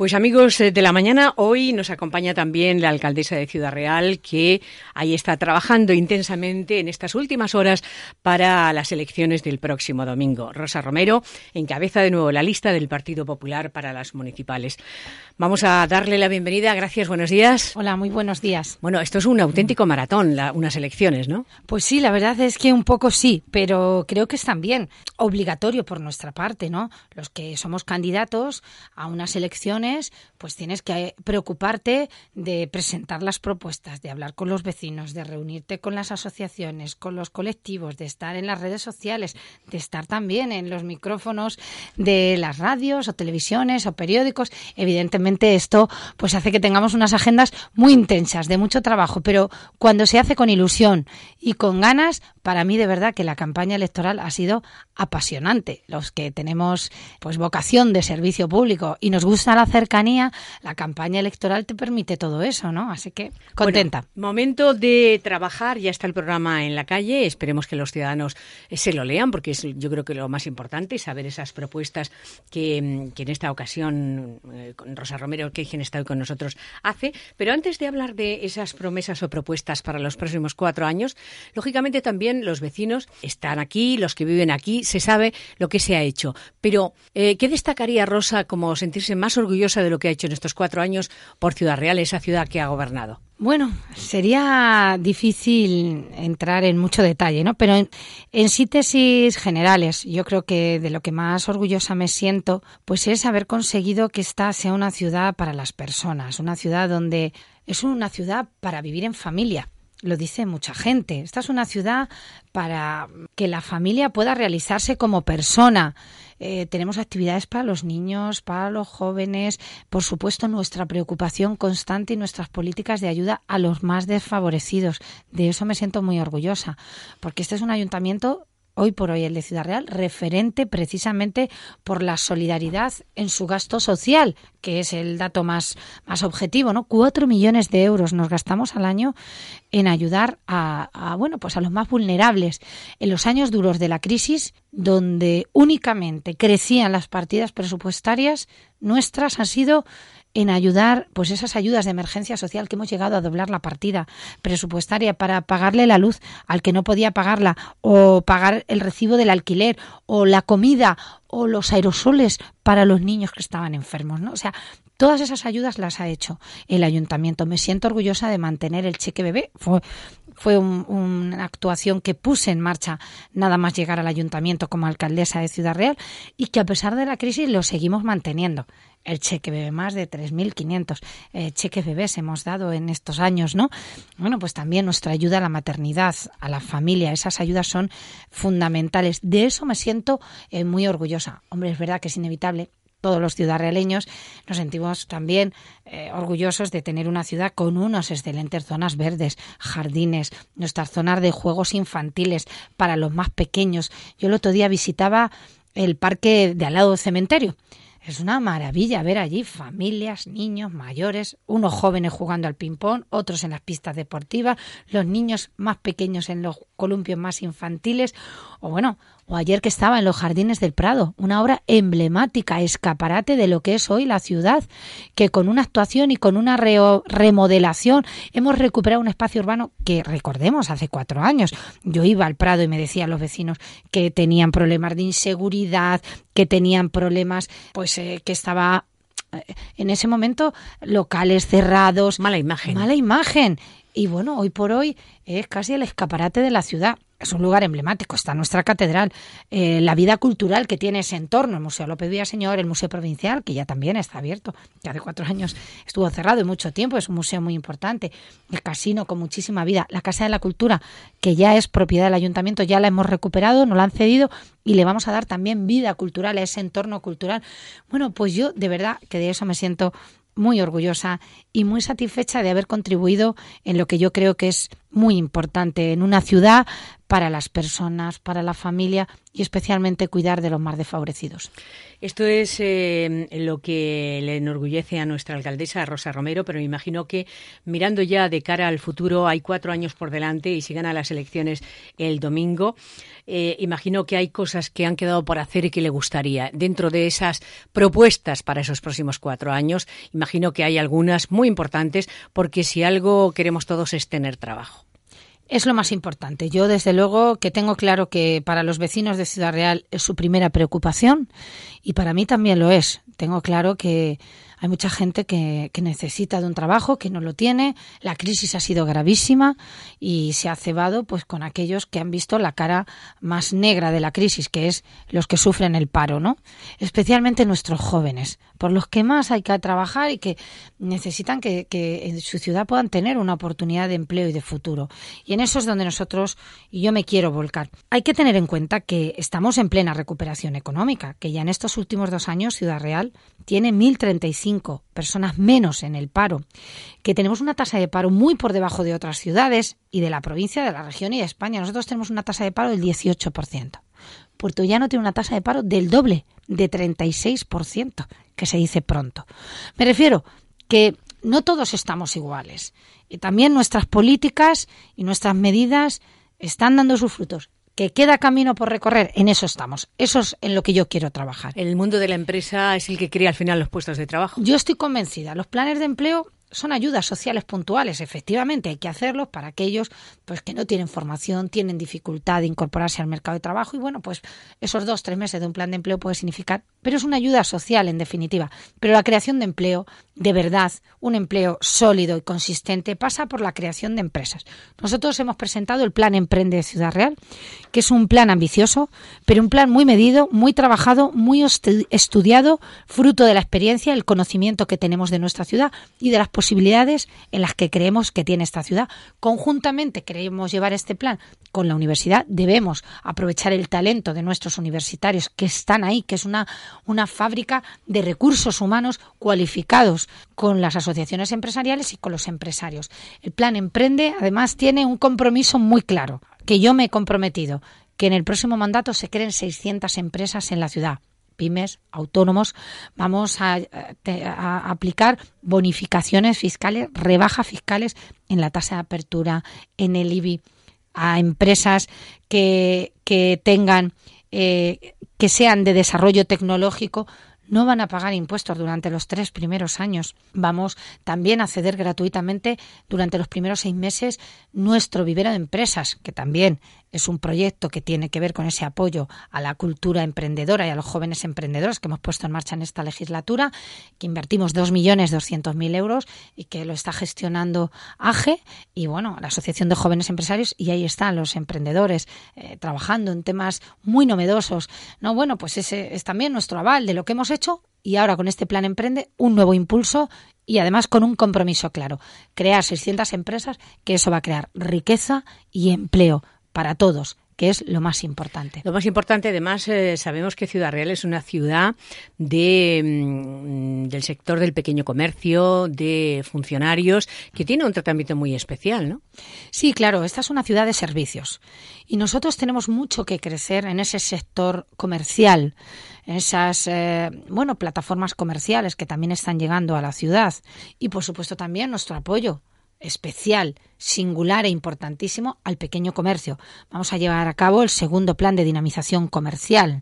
Pues amigos eh, de la mañana, hoy nos acompaña también la alcaldesa de Ciudad Real, que ahí está trabajando intensamente en estas últimas horas para las elecciones del próximo domingo. Rosa Romero encabeza de nuevo la lista del Partido Popular para las municipales. Vamos a darle la bienvenida. Gracias, buenos días. Hola, muy buenos días. Bueno, esto es un auténtico maratón, unas elecciones, ¿no? Pues sí, la verdad es que un poco sí, pero creo que es también obligatorio por nuestra parte, ¿no? Los que somos candidatos a unas elecciones pues tienes que preocuparte de presentar las propuestas, de hablar con los vecinos, de reunirte con las asociaciones, con los colectivos, de estar en las redes sociales, de estar también en los micrófonos de las radios o televisiones o periódicos. Evidentemente esto pues hace que tengamos unas agendas muy intensas, de mucho trabajo, pero cuando se hace con ilusión y con ganas, para mí de verdad que la campaña electoral ha sido apasionante. Los que tenemos pues vocación de servicio público y nos gusta la cercanía, la campaña electoral te permite todo eso, ¿no? Así que contenta. momento de trabajar, ya está el programa en la calle, esperemos que los ciudadanos eh, se lo lean porque es yo creo que lo más importante saber esas propuestas que, mm, que en esta ocasión eh, con Rosa Romero, que quien está hoy con nosotros, hace. Pero antes de hablar de esas promesas o propuestas para los próximos cuatro años, lógicamente también los vecinos están aquí, los que viven aquí, se sabe lo que se ha hecho. Pero, eh, ¿qué destacaría Rosa como sentirse más orgullosa de lo que ha hecho en estos cuatro años por Ciudad Real, esa ciudad que ha gobernado? Bueno, sería difícil entrar en mucho detalle, ¿no? Pero en, síntesis generales, yo creo que de lo que más orgullosa me siento, pues es haber conseguido que esta sea una ciudad para las personas, una ciudad donde es una ciudad para vivir en familia lo dice mucha gente. Esta es una ciudad para que la familia pueda realizarse como persona. Eh, tenemos actividades para los niños, para los jóvenes, por supuesto nuestra preocupación constante y nuestras políticas de ayuda a los más desfavorecidos. De eso me siento muy orgullosa, porque este es un ayuntamiento hoy por hoy el de Ciudad Real, referente precisamente por la solidaridad en su gasto social, que es el dato más, más objetivo, ¿no? Cuatro millones de euros nos gastamos al año en ayudar a, a, bueno, pues a los más vulnerables. En los años duros de la crisis, donde únicamente crecían las partidas presupuestarias, nuestras han sido en ayudar, pues esas ayudas de emergencia social que hemos llegado a doblar la partida presupuestaria para pagarle la luz al que no podía pagarla, o pagar el recibo del alquiler, o la comida, o los aerosoles para los niños que estaban enfermos, ¿no? O sea, todas esas ayudas las ha hecho el ayuntamiento. Me siento orgullosa de mantener el cheque bebé. Fue, fue una actuación que puse en marcha nada más llegar al ayuntamiento como alcaldesa de Ciudad Real y que a pesar de la crisis lo seguimos manteniendo el cheque bebé, más de 3.500 eh, cheques bebés hemos dado en estos años, ¿no? Bueno, pues también nuestra ayuda a la maternidad, a la familia, esas ayudas son fundamentales. De eso me siento eh, muy orgullosa. Hombre, es verdad que es inevitable todos los ciudadrealeños nos sentimos también eh, orgullosos de tener una ciudad con unas excelentes zonas verdes, jardines, nuestras zonas de juegos infantiles para los más pequeños. Yo el otro día visitaba el parque de al lado del cementerio es una maravilla ver allí familias, niños, mayores, unos jóvenes jugando al ping-pong, otros en las pistas deportivas, los niños más pequeños en los columpios más infantiles, o bueno, o ayer que estaba en los Jardines del Prado, una obra emblemática, escaparate de lo que es hoy la ciudad, que con una actuación y con una remodelación hemos recuperado un espacio urbano que recordemos hace cuatro años. Yo iba al Prado y me decían los vecinos que tenían problemas de inseguridad, que tenían problemas, pues eh, que estaba eh, en ese momento locales cerrados. Mala imagen. Mala imagen. Y bueno, hoy por hoy es casi el escaparate de la ciudad es un lugar emblemático, está nuestra catedral, eh, la vida cultural que tiene ese entorno, el Museo López Villaseñor, el Museo Provincial, que ya también está abierto, que hace cuatro años estuvo cerrado y mucho tiempo, es un museo muy importante, el casino con muchísima vida, la Casa de la Cultura, que ya es propiedad del ayuntamiento, ya la hemos recuperado, nos la han cedido y le vamos a dar también vida cultural a ese entorno cultural. Bueno, pues yo de verdad que de eso me siento muy orgullosa y muy satisfecha de haber contribuido en lo que yo creo que es muy importante en una ciudad para las personas, para la familia y especialmente cuidar de los más desfavorecidos. Esto es eh, lo que le enorgullece a nuestra alcaldesa Rosa Romero, pero me imagino que mirando ya de cara al futuro, hay cuatro años por delante y si gana las elecciones el domingo, eh, imagino que hay cosas que han quedado por hacer y que le gustaría. Dentro de esas propuestas para esos próximos cuatro años, imagino que hay algunas muy importantes porque si algo queremos todos es tener trabajo es lo más importante. Yo, desde luego, que tengo claro que para los vecinos de Ciudad Real es su primera preocupación y para mí también lo es. Tengo claro que hay mucha gente que, necesita de un trabajo, que no lo tiene. La crisis ha sido gravísima y se ha cebado pues con aquellos que han visto la cara más negra de la crisis, que es los que sufren el paro, ¿no? Especialmente nuestros jóvenes, por los que más hay que trabajar y que necesitan que, que en su ciudad puedan tener una oportunidad de empleo y de futuro. Y en eso es donde nosotros y yo me quiero volcar. Hay que tener en cuenta que estamos en plena recuperación económica, que ya en estos últimos dos años Ciudad Real tiene 1.035 personas menos en el paro, que tenemos una tasa de paro muy por debajo de otras ciudades y de la provincia, de la región y de España. Nosotros tenemos una tasa de paro del 18%. Puerto Llano tiene una tasa de paro del doble, de 36%, que se dice pronto. Me refiero que no todos estamos iguales. Y también nuestras políticas y nuestras medidas están dando sus frutos que queda camino por recorrer, en eso estamos. Eso es en lo que yo quiero trabajar. El mundo de la empresa es el que crea al final los puestos de trabajo. Yo estoy convencida. Los planes de empleo son ayudas sociales puntuales, efectivamente, hay que hacerlos para aquellos pues que no tienen formación, tienen dificultad de incorporarse al mercado de trabajo y bueno, pues esos dos, tres meses de un plan de empleo puede significar, pero es una ayuda social en definitiva. Pero la creación de empleo, de verdad, un empleo sólido y consistente, pasa por la creación de empresas. Nosotros hemos presentado el plan Emprende de Ciudad Real, que es un plan ambicioso, pero un plan muy medido, muy trabajado, muy estudiado, fruto de la experiencia, el conocimiento que tenemos de nuestra ciudad y de las posibilidades en las que creemos que tiene esta ciudad. Conjuntamente queremos llevar este plan con la universidad. Debemos aprovechar el talento de nuestros universitarios que están ahí, que es una, una fábrica de recursos humanos cualificados con las asociaciones empresariales y con los empresarios. El plan Emprende además tiene un compromiso muy claro, que yo me he comprometido, que en el próximo mandato se creen 600 empresas en la ciudad pymes, autónomos, vamos a, aplicar bonificaciones fiscales, rebajas fiscales en la tasa de apertura, en el IBI, a empresas que, que tengan, eh, que sean de desarrollo tecnológico, no van a pagar impuestos durante los tres primeros años. Vamos también a ceder gratuitamente durante los primeros seis meses nuestro vivero de empresas, que también es un proyecto que tiene que ver con ese apoyo a la cultura emprendedora y a los jóvenes emprendedores que hemos puesto en marcha en esta legislatura, que invertimos 2.200.000 euros y que lo está gestionando AGE y, bueno, la Asociación de Jóvenes Empresarios y ahí están los emprendedores eh, trabajando en temas muy novedosos. No, bueno, pues ese es también nuestro aval de lo que hemos hecho y ahora con este plan Emprende un nuevo impulso y además con un compromiso claro, crear 600 empresas, que eso va a crear riqueza y empleo para todos, que es lo más importante. Lo más importante, además, eh, sabemos que Ciudad Real es una ciudad de, mm, del sector del pequeño comercio, de funcionarios, que tiene un tratamiento muy especial, ¿no? Sí, claro, esta es una ciudad de servicios y nosotros tenemos mucho que crecer en ese sector comercial, en esas, eh, bueno, plataformas comerciales que también están llegando a la ciudad y, por supuesto, también nuestro apoyo especial, singular e importantísimo al pequeño comercio. Vamos a llevar a cabo el segundo plan de dinamización comercial,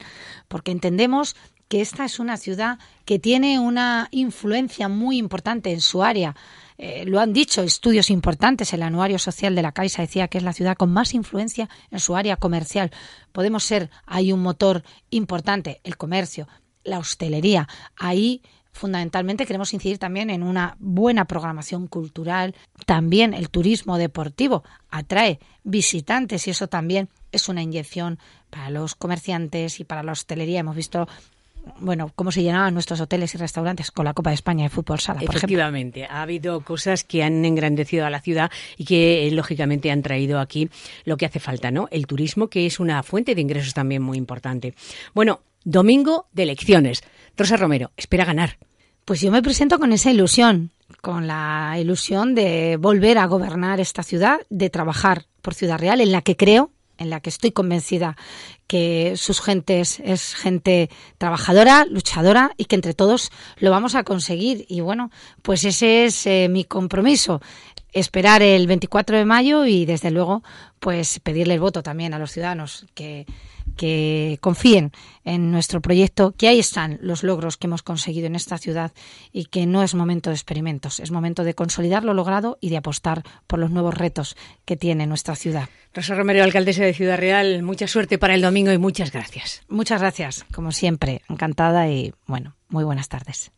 porque entendemos que esta es una ciudad que tiene una influencia muy importante en su área. Eh, lo han dicho estudios importantes. El anuario social de la Caixa decía que es la ciudad con más influencia en su área comercial. Podemos ser, hay un motor importante, el comercio, la hostelería. Ahí fundamentalmente queremos incidir también en una buena programación cultural. También el turismo deportivo atrae visitantes y eso también es una inyección para los comerciantes y para la hostelería. Hemos visto bueno, cómo se llenaban nuestros hoteles y restaurantes con la Copa de España de fútbol sala, por Efectivamente, ha habido cosas que han engrandecido a la ciudad y que eh, lógicamente han traído aquí lo que hace falta, ¿no? El turismo, que es una fuente de ingresos también muy importante. Bueno, domingo de elecciones. Rosa Romero, espera ganar. Pues yo me presento con esa ilusión, con la ilusión de volver a gobernar esta ciudad, de trabajar por Ciudad Real, en la que creo, en la que estoy convencida que sus gentes es gente trabajadora, luchadora y que entre todos lo vamos a conseguir. Y bueno, pues ese es eh, mi compromiso. Esperar el 24 de mayo y desde luego pues pedirle el voto también a los ciudadanos que que confíen en nuestro proyecto, que ahí están los logros que hemos conseguido en esta ciudad y que no es momento de experimentos, es momento de consolidar lo logrado y de apostar por los nuevos retos que tiene nuestra ciudad. Rosa Romero, alcaldesa de Ciudad Real, mucha suerte para el domingo y muchas gracias. Muchas gracias, como siempre, encantada y bueno, muy buenas tardes.